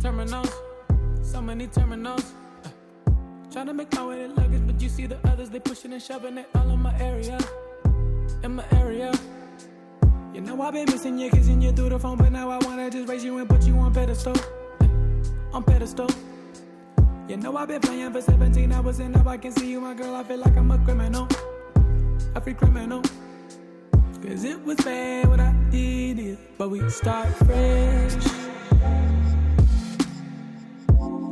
terminals, so many terminals. Uh, trying to make my way to luggage, but you see the others, they pushing and shoving it all in my area. In my area. You know I've been missing you, kissing you through the phone, but now I wanna just raise you and put you on pedestal. Uh, on pedestal. You know I've been playing for 17 hours and now I can see you, my girl. I feel like I'm a criminal. A free criminal. Cause it was bad what I did, but we start fresh.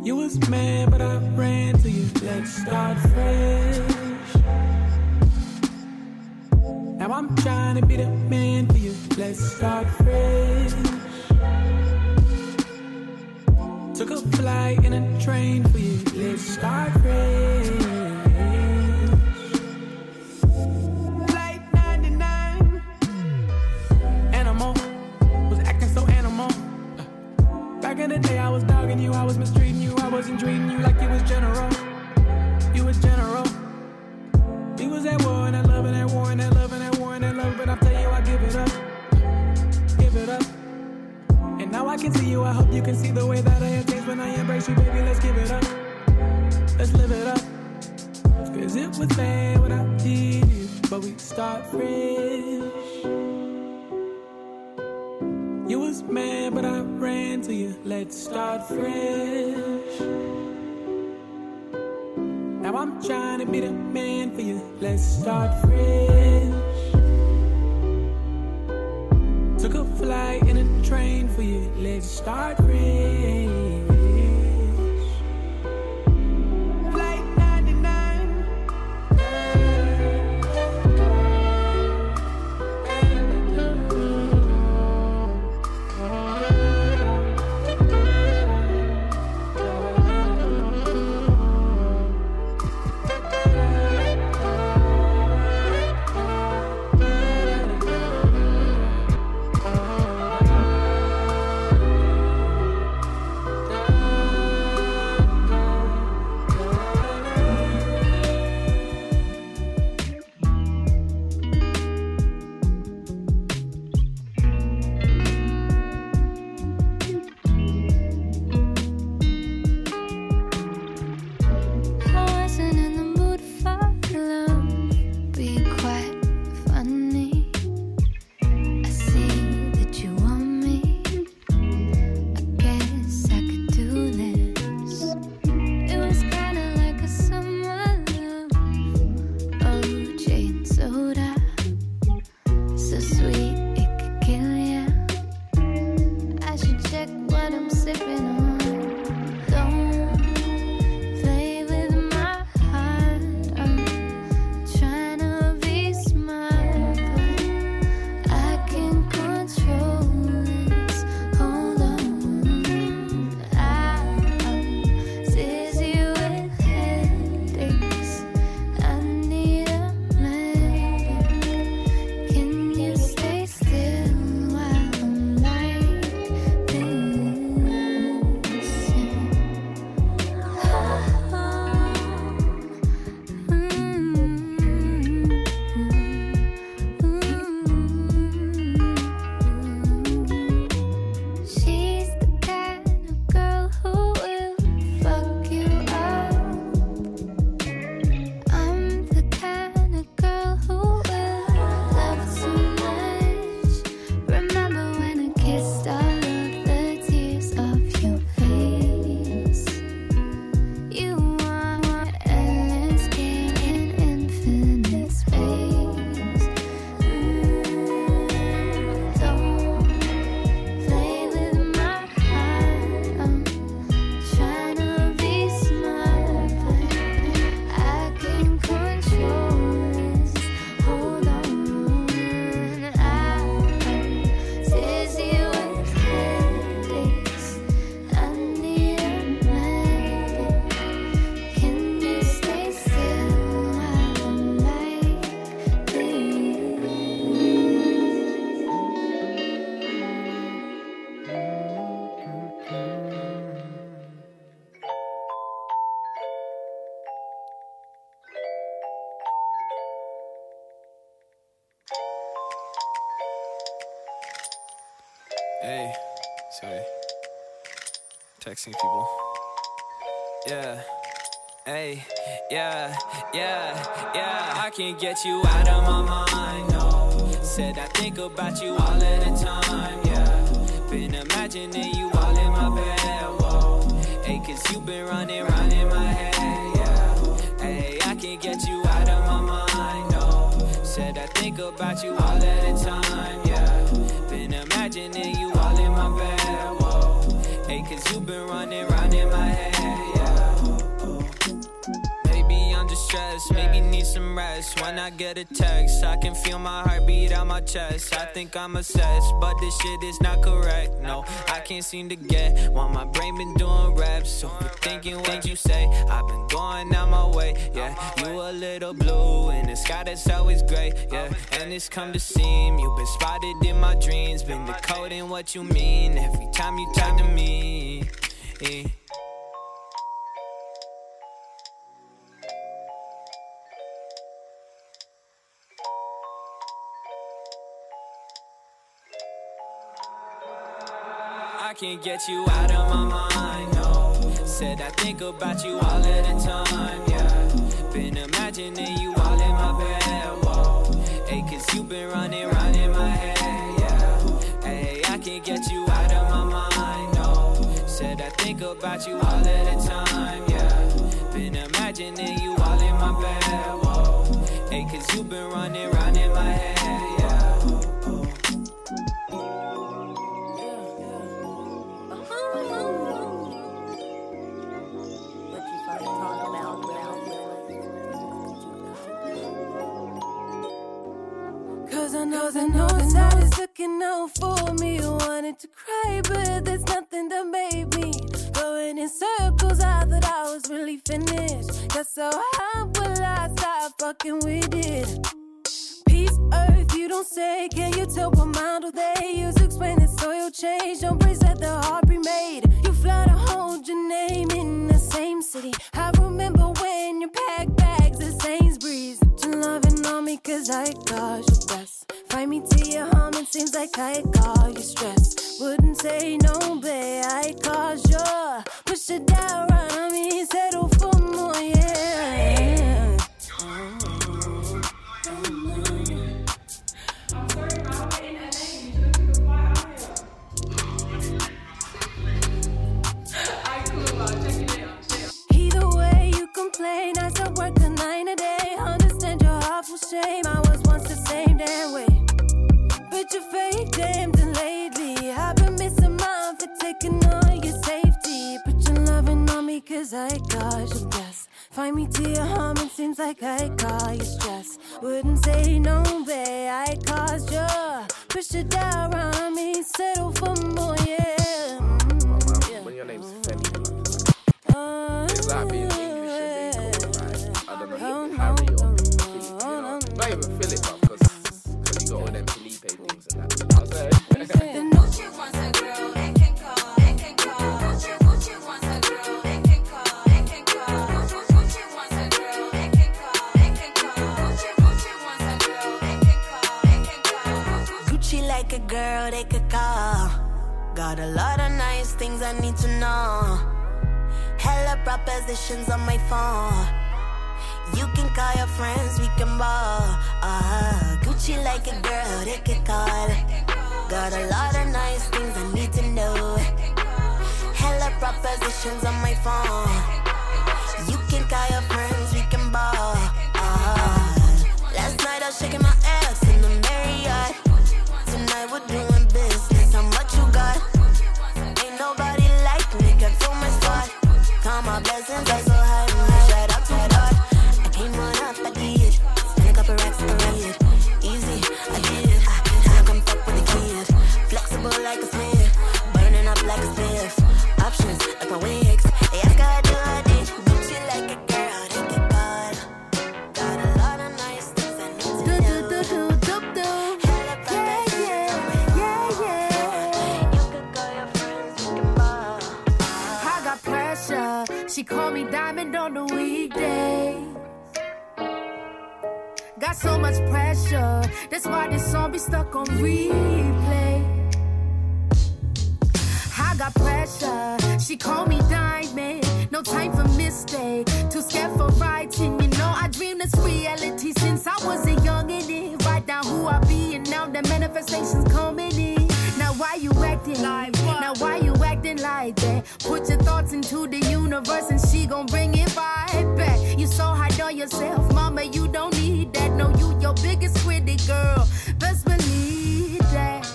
You was mad, but I ran to you. Let's start fresh. Now I'm trying to be the man for you. Let's start fresh. Took a flight and a train for you. Let's start fresh. Flight 99. Animal was acting so animal. Back in the day, I was dogging you, I was I wasn't treating you like you was general. You was general. We was at war and at love and at war and at love and at war and at love, but I tell you, I give it up. Give it up. And now I can see you, I hope you can see the way that I have changed when I embrace you, baby. Let's give it up. Let's live it up. Cause it was bad when I did it, but we start fresh. You was mad, but I ran to you. Let's start fresh. Trying to be the man for you. Let's start fresh. Took a flight and a train for you. Let's start texting people. Yeah. Hey, yeah, yeah, yeah. I can't get you out of my mind, no. Said I think about you all of the time, yeah. Been imagining you all in my bed, whoa. Hey, cause you been running round in my head, yeah. Hey, I can't get you out of my mind, no. Said I think about you all of the time, yeah. Been imagining you all in my bed, whoa. Cause you been running round in my head, stress, maybe need some rest. When I get a text, I can feel my heartbeat on my chest. I think I'm obsessed, but this shit is not correct. No, I can't seem to get why my brain been doing raps. So thinking what you say. I've been going out my way, yeah. You a little blue in the sky that's always gray, yeah. And it's come to seem you've been spotted in my dreams, been decoding what you mean every time you talk to me. Can't get you out of my mind, no. Said I think about you all of the time, yeah. Been imagining you all in my bed, whoa. Hey, cause you been running round in my head, yeah. Hey, I can't get you out of my mind, no. Said I think about you all of the time, yeah. Been imagining you all in my bed, whoa. Hey, cause you been running round in my head, yeah knows, I know that is looking out for me. Wanted to cry, but there's nothing that made me going in circles. I thought I was really finished. Guess so how will I stop fucking with it? Earth, you don't say. Can you tell what model they use explain the soil change? Don't praise that the heart be made. You fly to hold your name in the same city. I remember when you packed bags at Sainsbury's. Loving on me cause I caused your best. Find me to your home, it seems like I call you stress. Wouldn't say no, babe, I caused your push it down, run on me, settle for more, yeah. To your home, it seems like I call you stress. Wouldn't say no, babe, I caused you. Push it down around me, settle for more, yeah. Phone. You can call your friends, we can ball. Uh, Gucci like a girl they could call. Got a lot of nice things I need to know. Hella propositions on my phone. You can call your friends, we can ball. Uh, last night I was shaking my ass in the Marriott. Tonight we're doing business. How much you got? Ain't nobody like me. Can fill my spot. Count my blessings, That's why this song be stuck on replay. I got pressure. She called me diamond. No time for mistake. Too scared for writing. You know, I dream this reality since I was a youngin'. Right now, who I be, and now the manifestation's coming in. Now, why you acting? Like? Now, why you something like that. Put your thoughts into the universe and she gon' bring it right back. You so hard on yourself, mama, you don't need that. No, you your biggest critic, girl. Best believe that.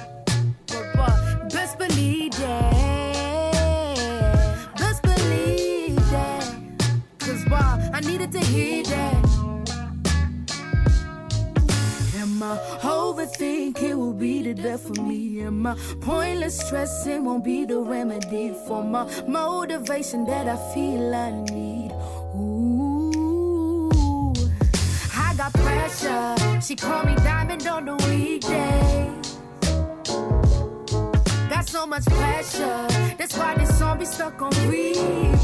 Best believe that. Best believe I needed to hear that. My overthink it will be the death of me. And my pointless stressing won't be the remedy for my motivation that I feel I need. Ooh, I got pressure. She called me diamond on the weekday. Got so much pressure. That's why this song be stuck on repeat.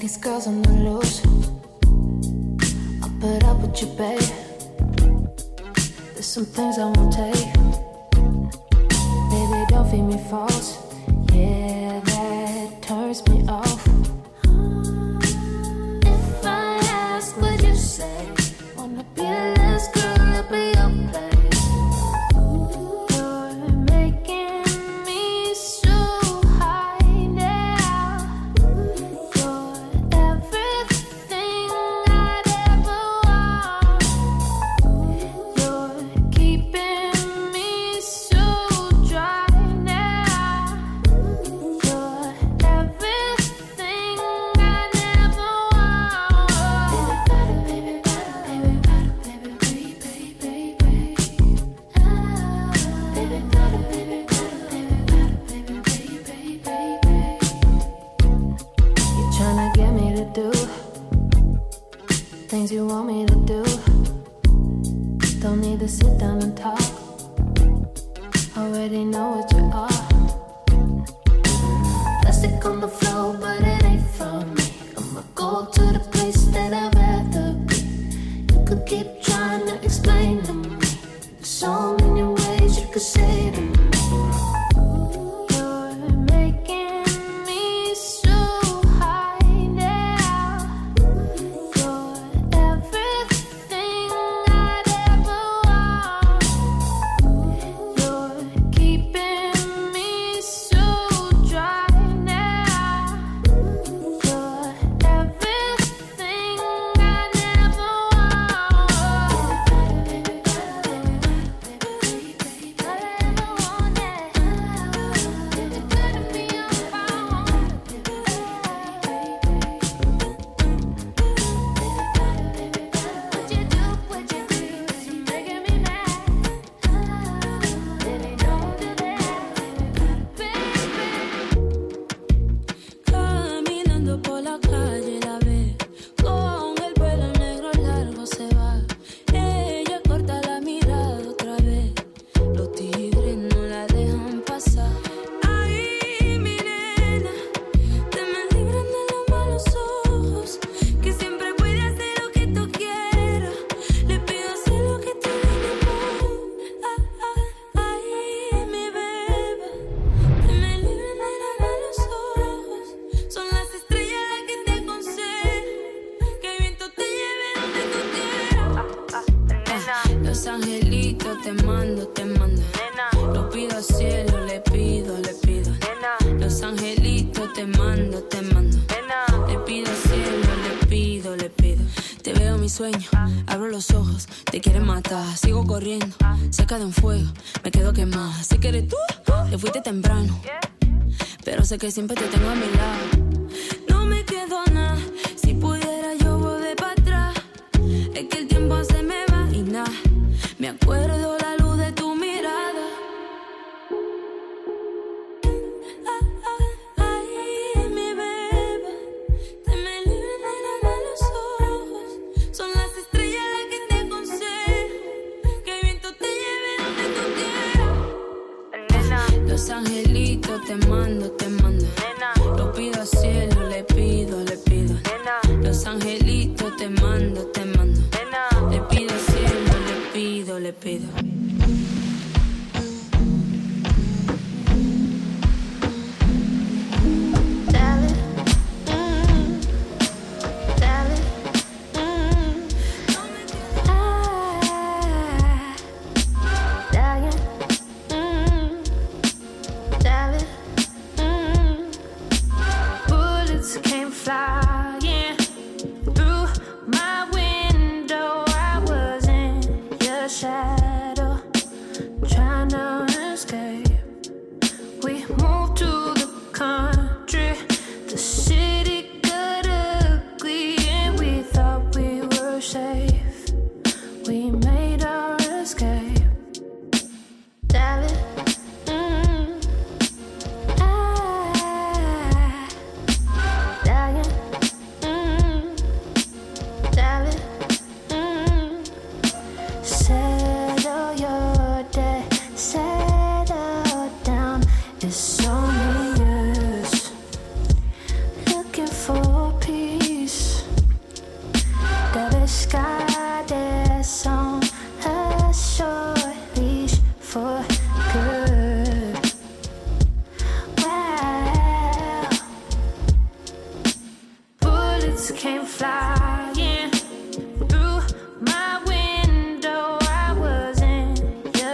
these girls on the loose. I'll put up with you, babe. There's some things I won't take. sé que siempre 背的。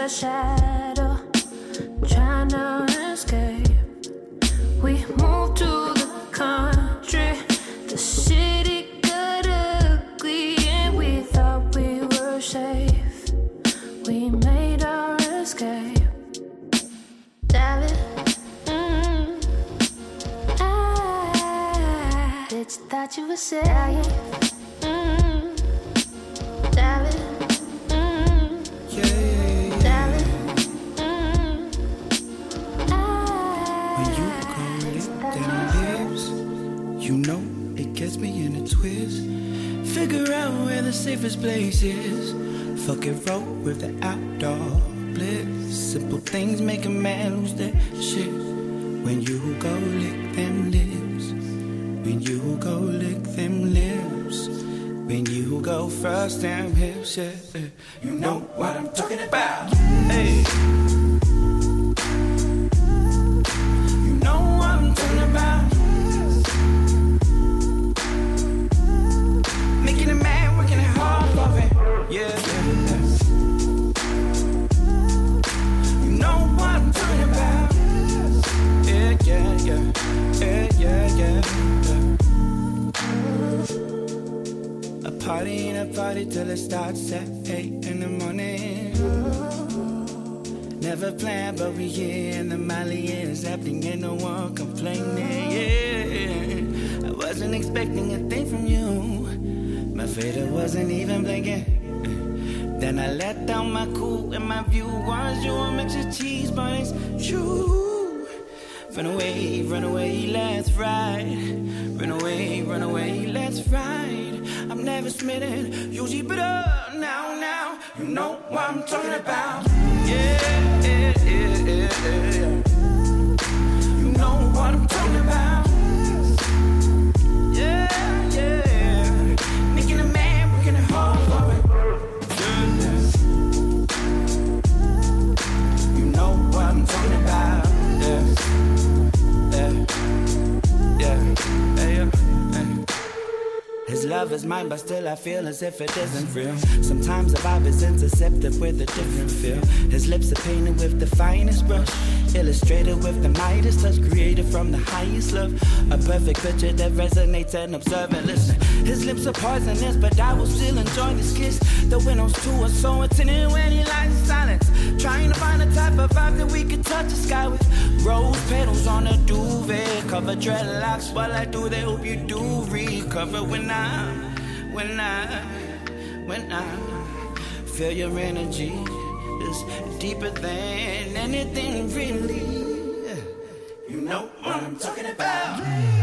Shadow, trying to escape. We moved to the country. The city got ugly, and we thought we were safe. We made our escape. Darling, mm, did you thought you were saying, safest place is. Fuck it, roll with the outdoor bliss. Simple things make a man lose their shit. When you go lick them lips, when you go lick them lips, when you go first damn hips, yeah. you know what I'm talking about. Ain't no one complaining. Yeah, I wasn't expecting a thing from you. My fader wasn't even blinking. Then I let down my cool and my view was you a mix of cheese, it's true. Run away, run away, let's ride. Run away, run away, let's ride. I'm never smitten, usually better now, now. You know what I'm talking about. Yeah, yeah, yeah, yeah, love is mine, but still I feel as if it isn't real. Sometimes the vibe is intercepted with a different feel. His lips are painted with the finest brush. Illustrated with the Midas touch, created from the highest love. A perfect picture that resonates and observant. Listen, his lips are poisonous, but I will still enjoy this kiss. The windows too are so attentive when he lies in silence. Trying to find a type of vibe that we could touch the sky with. Rose petals on a duvet, cover dreadlocks while I do. They hope you do recover when I, when I, when I feel your energy is deeper than anything really. You know what I'm talking about.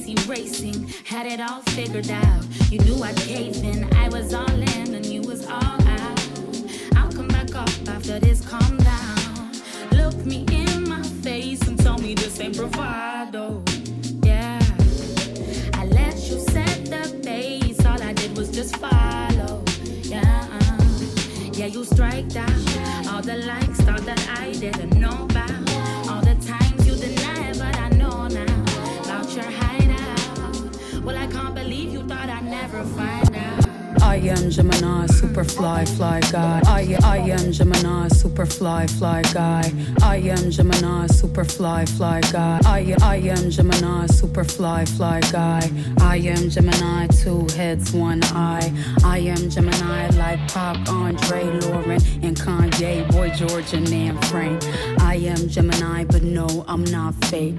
Busy racing. Had it all figured out. You knew I'd cave in. I was all in and you was all out. I'll come back up after this. Calm down. Look me in my face and tell me this ain't bravado. Yeah. I let you set the pace. All I did was just follow. Yeah. Yeah, you strike down all the likes, all that I didn't know about. All the times you deny, but I know now about your hideout. Well, I can't believe you thought I'd never find out. I am Gemini, super fly, fly guy. I, I am Gemini, super fly, fly guy. I am Gemini, super fly, fly guy. I, I am Gemini, super fly, fly guy. I am Gemini, two heads, one eye. I am Gemini, like Pac, Andre, Lauryn, and Kanye, Boy George, and Anne Frank. I am Gemini, but no, I'm not fake.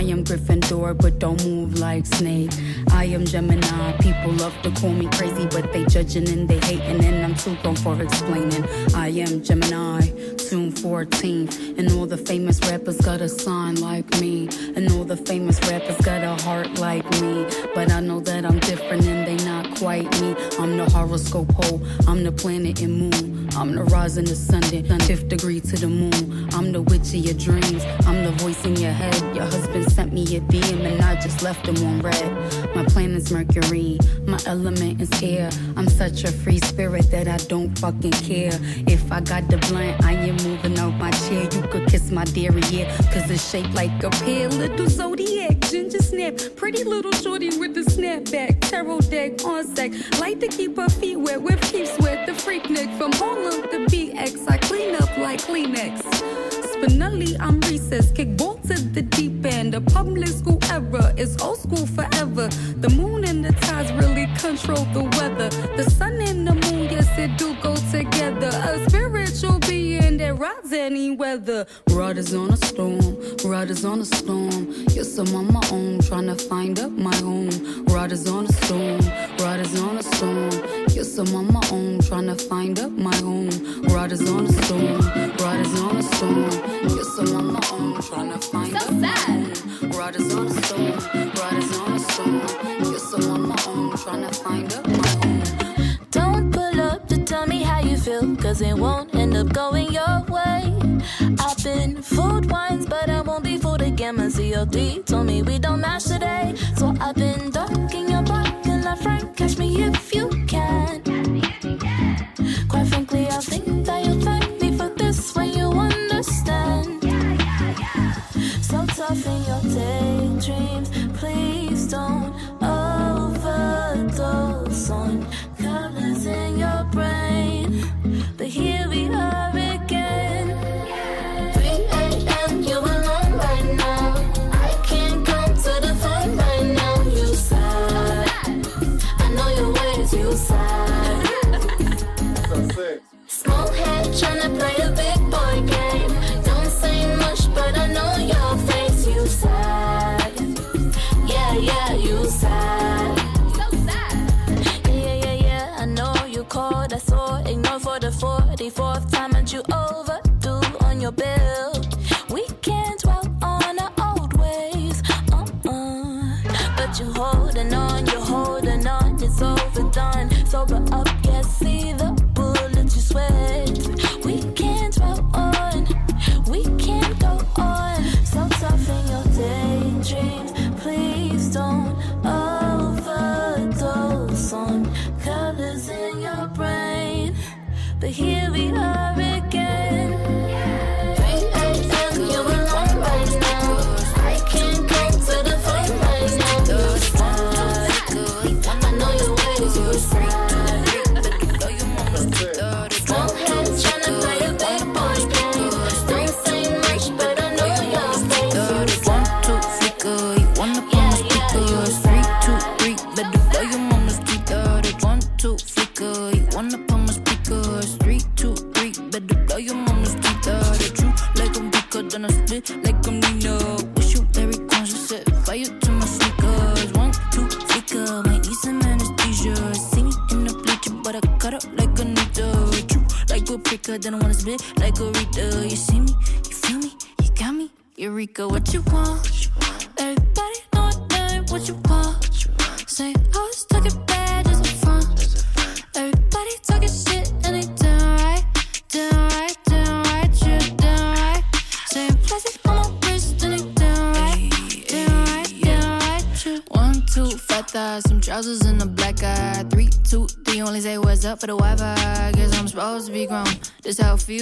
I am Gryffindor, but don't move like Snake. I am Gemini, people love to call me crazy, but they judging and they hating, and I'm too grown for explaining. I am Gemini, June 14th, and all the famous rappers got a sign like me, and all the famous rappers got a heart like me. But I know that I'm different and they not quite me. I'm the horoscope hole, I'm the planet and moon. I'm the rising the sun, then fifth degree to the moon. I'm the witch of your dreams, I'm the voice in your head. Your husband sent me a DM and I just left him on read. My planet's Mercury, my element is air. I'm such a free spirit that I don't fucking care. If I got the blunt, I am moving out my chair. You could kiss my derriere, cause it's shaped like a pear. Little zodiac, ginger snap, pretty little shorty with the snapback. Tarot deck on sec, like to keep her feet wet with keeps wet. The freak neck from Harlem to BX, I clean up like Kleenex. Spinelli, I'm recess, kick ball to the deep end. The public school era is old school forever. The moon and the tides really control the weather. The sun and the moon, yes, it do go together. A rides any weather. Riders on a storm, riders on a storm. Yes, I'm on my own, trying to find up my home. Riders on a storm, riders on a storm. Yes, I'm on my own, trying to find up my home. Riders on a storm, riders on a storm. Yes, I'm on my own, trying to find up my home. Riders on a storm, riders on a storm. Yes, I'm on my own, trying to find up my home. Don't pull up the tell me how you feel, cause it won't end up going your way. I've been fooled once, but I won't be fooled again. My COD told me we don't match today. So I've been ducking your parking lot front. Catch me if you can. Quite frankly, I think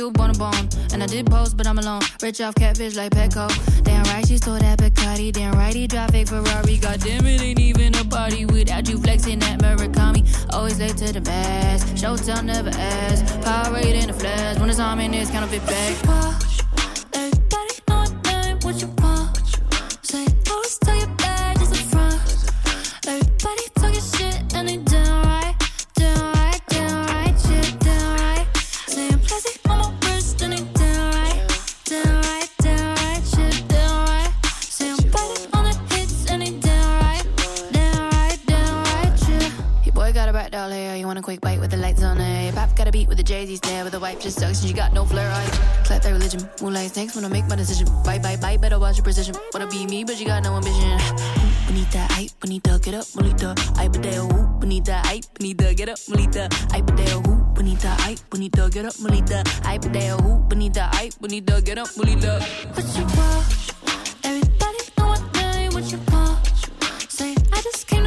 feel, bone to bone. And I did post, but I'm alone. Rich off catfish like Petco. Damn right, she stole that Bacardi. Damn right, he drive fake Ferrari. God damn it, ain't even a party without you flexing that Murakami. Always late to the mass. Showtime never ask. Power in the flash. When it's on in this counterfeit bag. Doll hair, oh, you want a quick bite with the lights on eh? it. Pop got a beat with the Jay Z stare, with the wife just sucks and you got no flair. I eh? clap that religion, moonlight snakes when I make my decision. Bye bye bye, better watch your precision. Wanna be me, but you got no ambition. Bonita, ay, bonita, get up, bonita. Ay, pateo, ooh, bonita, ay, bonita, get up, bonita. Ay, pateo, ooh, bonita, ay, bonita, get up, bonita. Ay, pateo, ooh, bonita, ay, bonita, get up, bonita. What you want? Everybody know what what you want? Say, I just came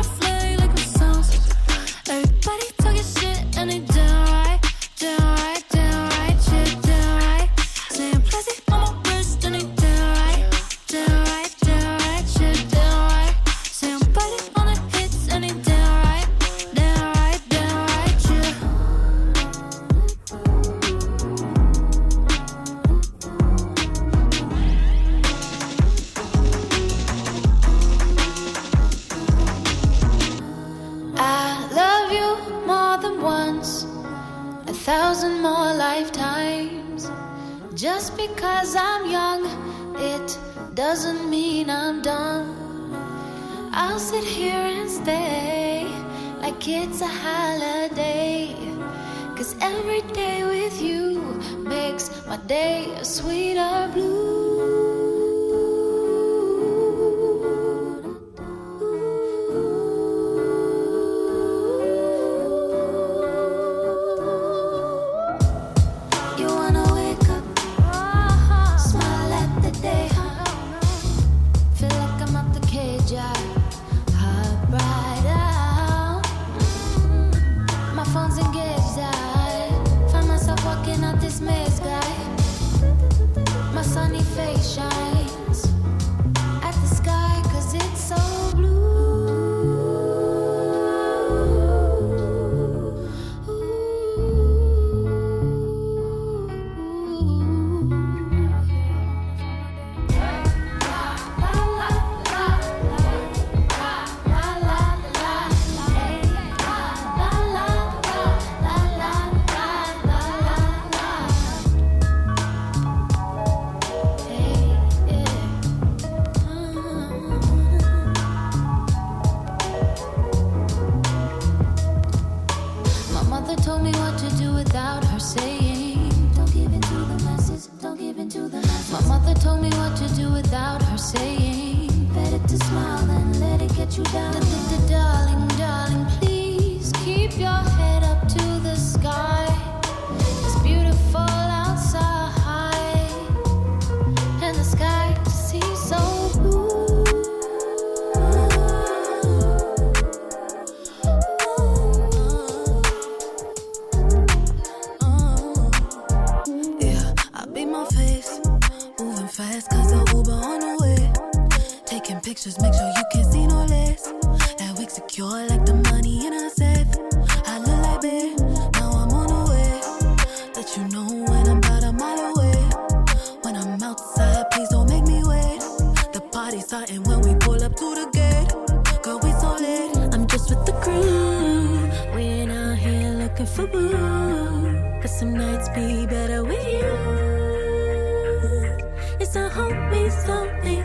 it's a holiday. Cause every day with you makes my day a sweeter blue. fast, cause I'm Uber on the way. Taking pictures, make sure you can see no less. That week secure like the money in a safe. I look like bitch, now I'm on the way. Let you know when I'm about a mile away. When I'm outside, please don't make me wait. The party's starting when we pull up to the gate. Girl, we so lit. I'm just with the crew. We're out here looking for boo. Cause some nights be better with you me something.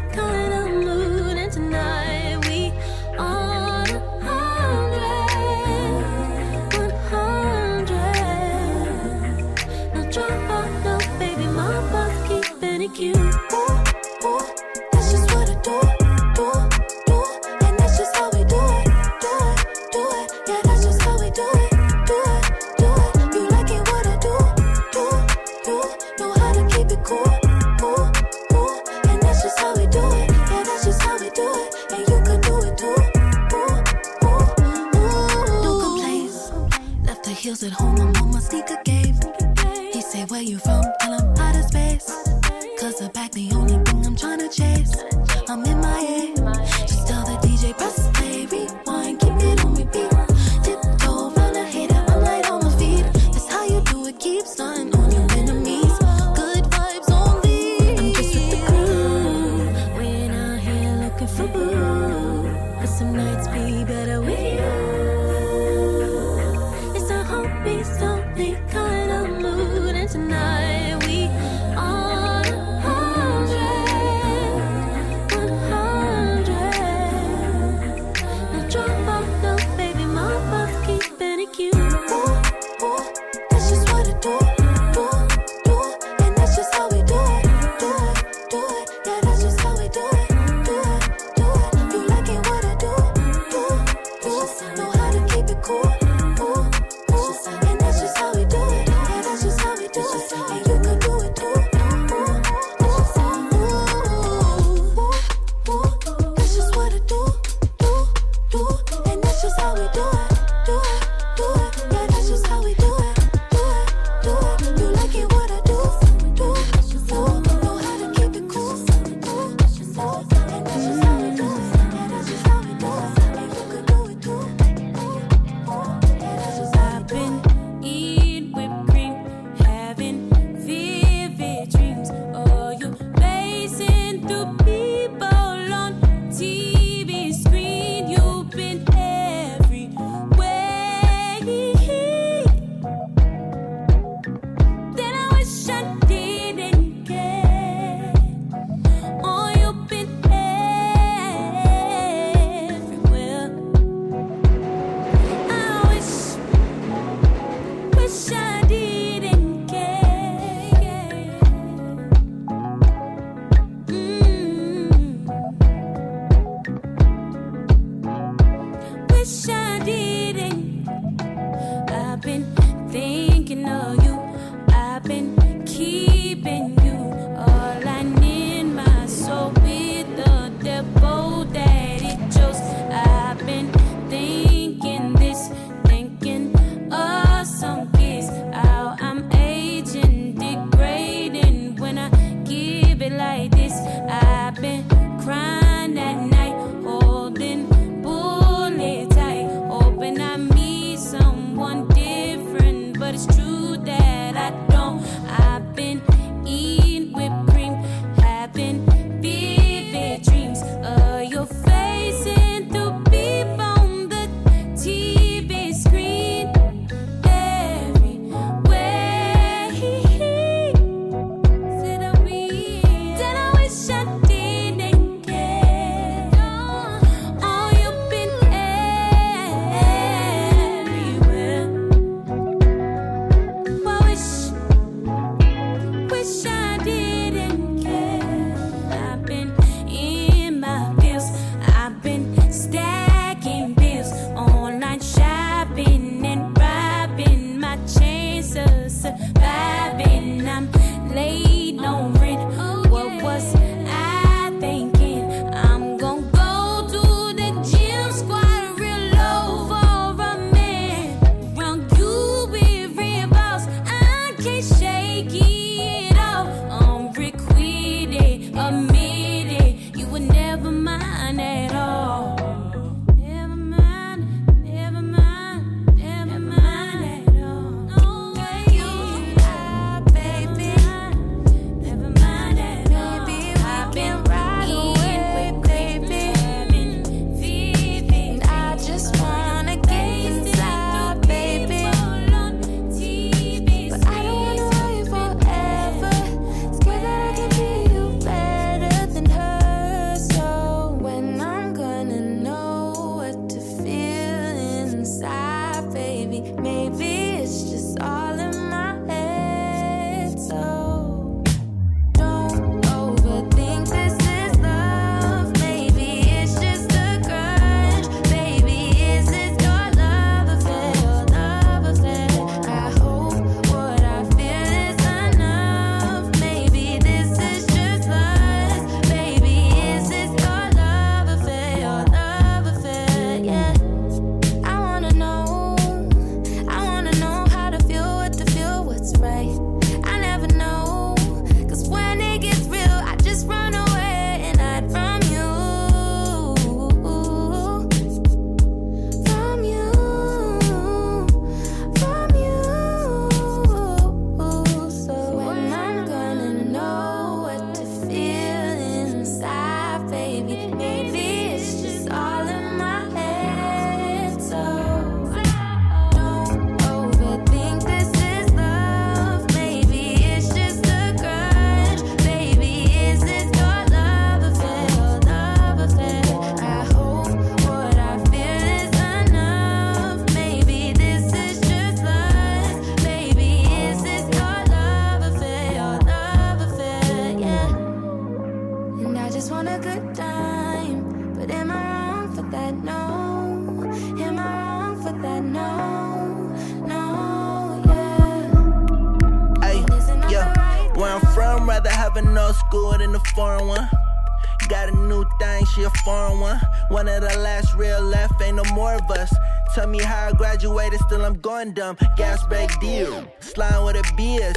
Dumb. Gas brake deal. Slime with a bitch.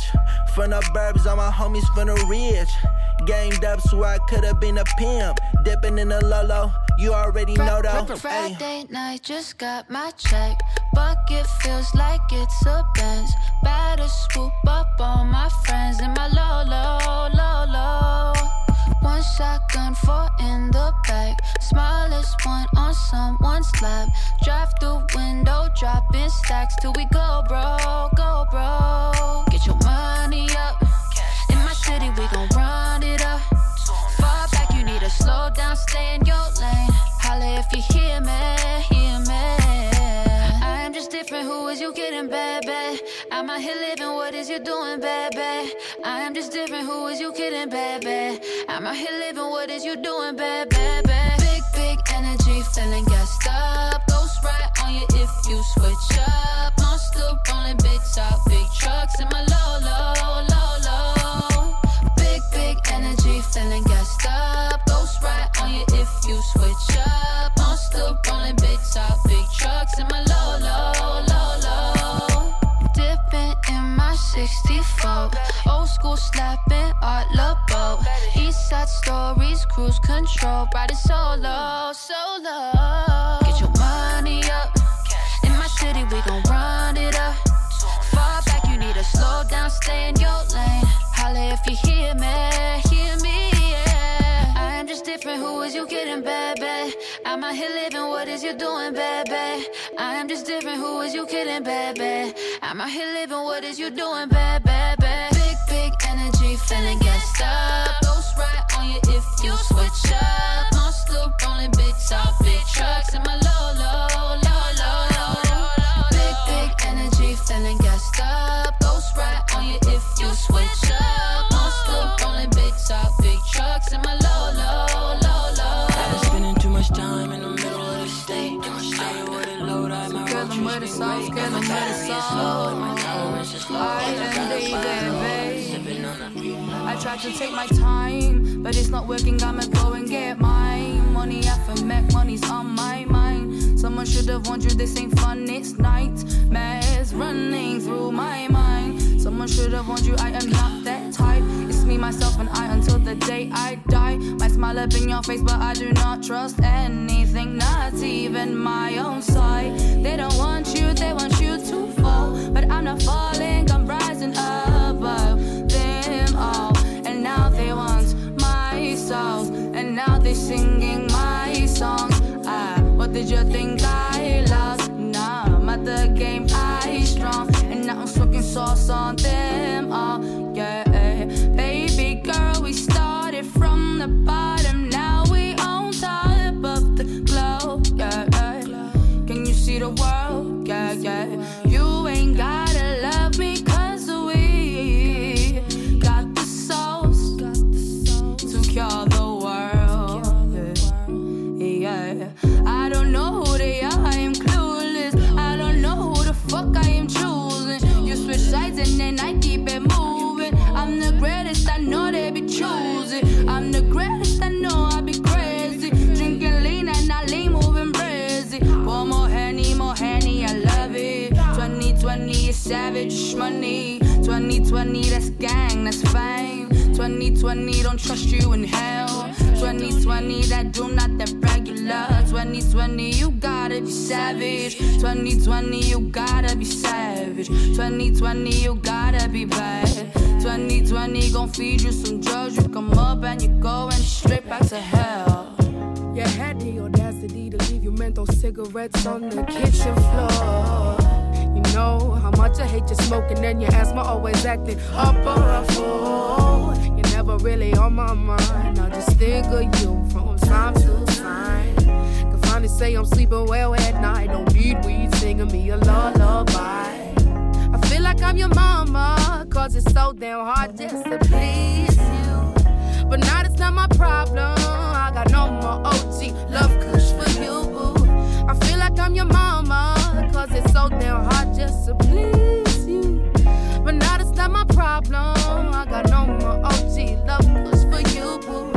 From the burbs, all my homies from the ridge. Gamed up so I could've been a pimp. Dipping in the Lolo, you already know though. Friday night, just got my check. Bucket feels like it's a Benz. Better swoop up all my friends in my low, low. One shotgun, four in the back. Smallest one on someone's lap. Stacks till we go broke, go broke. Get your money up. In my city, we gon' run it up. Fall back, you need to slow down, stay in your lane. Holla if you hear me, hear me. I'm just different, who is you kidding, baby? I'm out here living, what is you doing, baby? I am just different, who is you kidding, baby? I'm out here living, what is you doing, baby? Big, big energy, feeling gassed up. You switch up. Monster rolling big top, big trucks in my low, low, low, low. Big, big energy, feeling gassed up. Ghost right on you if you switch up. Monster rolling big top, big trucks in my low, low, low, low. Dipping in my 64. Old school slapping, art boat. East side stories, cruise control, ride it solo, solo. Get your money up. City, we gon' run it up. Fall back, you need to slow down, stay in your lane. Holla if you hear me, hear me, yeah. I am just different, who is you kidding, baby? I'm out here living, what is you doing, baby? I am just different, who is you kidding, baby? I'm out here living, what is you doing, baby? Big, big energy, feeling gassed up. Ghost right on you if you switch up. Monster rolling to take my time, but it's not working. I'ma go and get mine. Money for make, money's on my mind. Someone should have warned you this ain't fun, it's nightmares running through my mind. Someone should have warned you I am not that type. It's me, myself, and I until the day I die. Might smile up in your face, but I do not trust anything, not even my own side. They don't want you, they want you to fall. But I'm not falling, I'm rising above they singing my songs. Ah, what did you think I lost? Nah, I'm at the game, I strong. And now I'm smoking sauce on them savage money. 2020 that's gang, that's fame. 2020 don't trust you in hell. 2020 that do not that regular. 2020 you gotta be savage. 2020 you gotta be savage. 2020 you gotta be bad. 2020 gon' feed you some drugs. You come up and you go and straight back to hell. You had the audacity to leave your menthol cigarettes on the kitchen floor. You know how much I hate you smoking and your asthma always acting up or a fool. You're never really on my mind. I just think of you from time to time. Can finally say I'm sleeping well at night. Don't need weed singing me a lullaby. I feel like I'm your mama, cause it's so damn hard just to please you. But now it's not my problem. I got no more OG love kush for you. I feel like I'm your mama, cause it's so damn hard just to please you. But now that's not my problem. I got no more OG love kush for you, boo.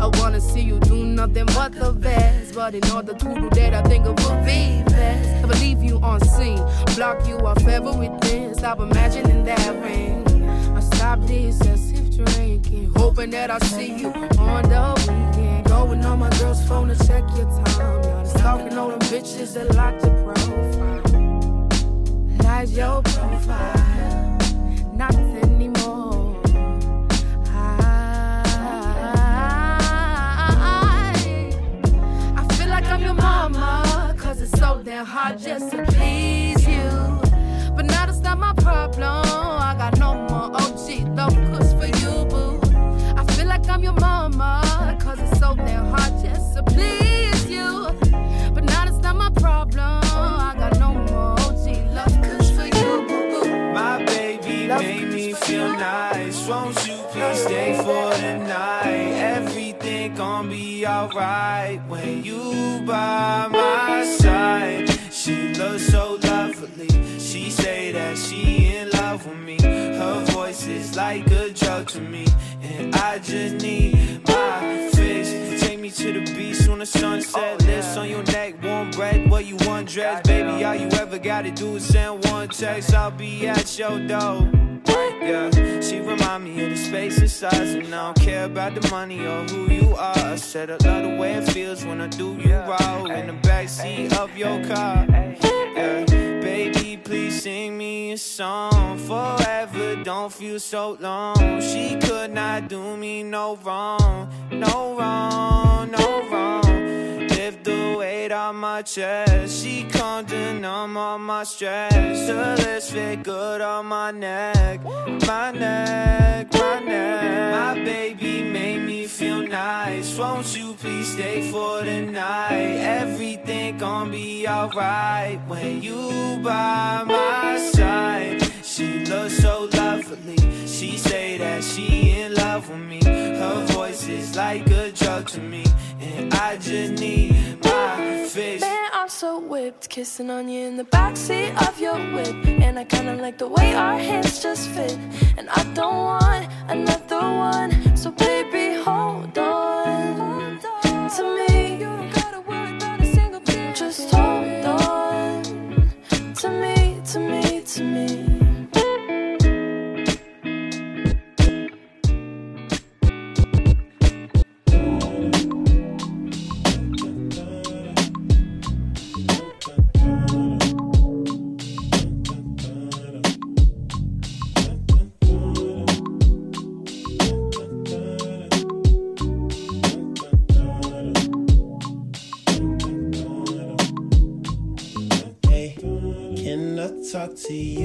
I wanna see you do nothing but the best. But in order to do that, I think it would be best. Never leave you on scene, block you off everything. Stop imagining that ring. I stop this excessive drinking, hoping that I'll see you on the weekend. Going on my girl's phone to check your time. Now stalking all them bitches that like your profile. Lies your profile, not anymore. I, I feel like I'm your mama, cause it's so damn hard just to please you. But now that's not my problem. Alright when you by my side. She looks so lovely. She say that she in love with me. Her voice is like a drug to me, and I just need my fix. Take me to the beach the sunset. Oh, Lips on your neck, warm breath. What you want, dress, baby? All you ever gotta do is send one text. I'll be at your door. Yeah, she remind me of the space and size, and I don't care about the money or who you are. I said I love the way it feels when I do you roll in the backseat of your car. Yeah, baby, please sing me a song forever. Don't feel so long. She could not do me no wrong, no wrong, no my chest. She come to numb all my stress. The lips fit good on my neck, my neck, my neck. My baby made me feel nice. Won't you please stay for the night? Everything gon' be alright when you by my side. She looks so lovely. She say that she in love with me. Her voice is like a drug to me, and I just need my fix. Man, I'm so whipped, kissing on you in the backseat of your whip. And I kinda like the way our hands just fit. And I don't want another one, so baby, hold on to me. You don't gotta worry about a single thing. Just hold on to me, to me, to me. Talk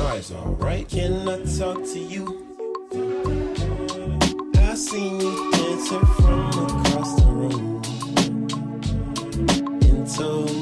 eyes, alright? Can I talk to you? I seen you dancing from across the room and told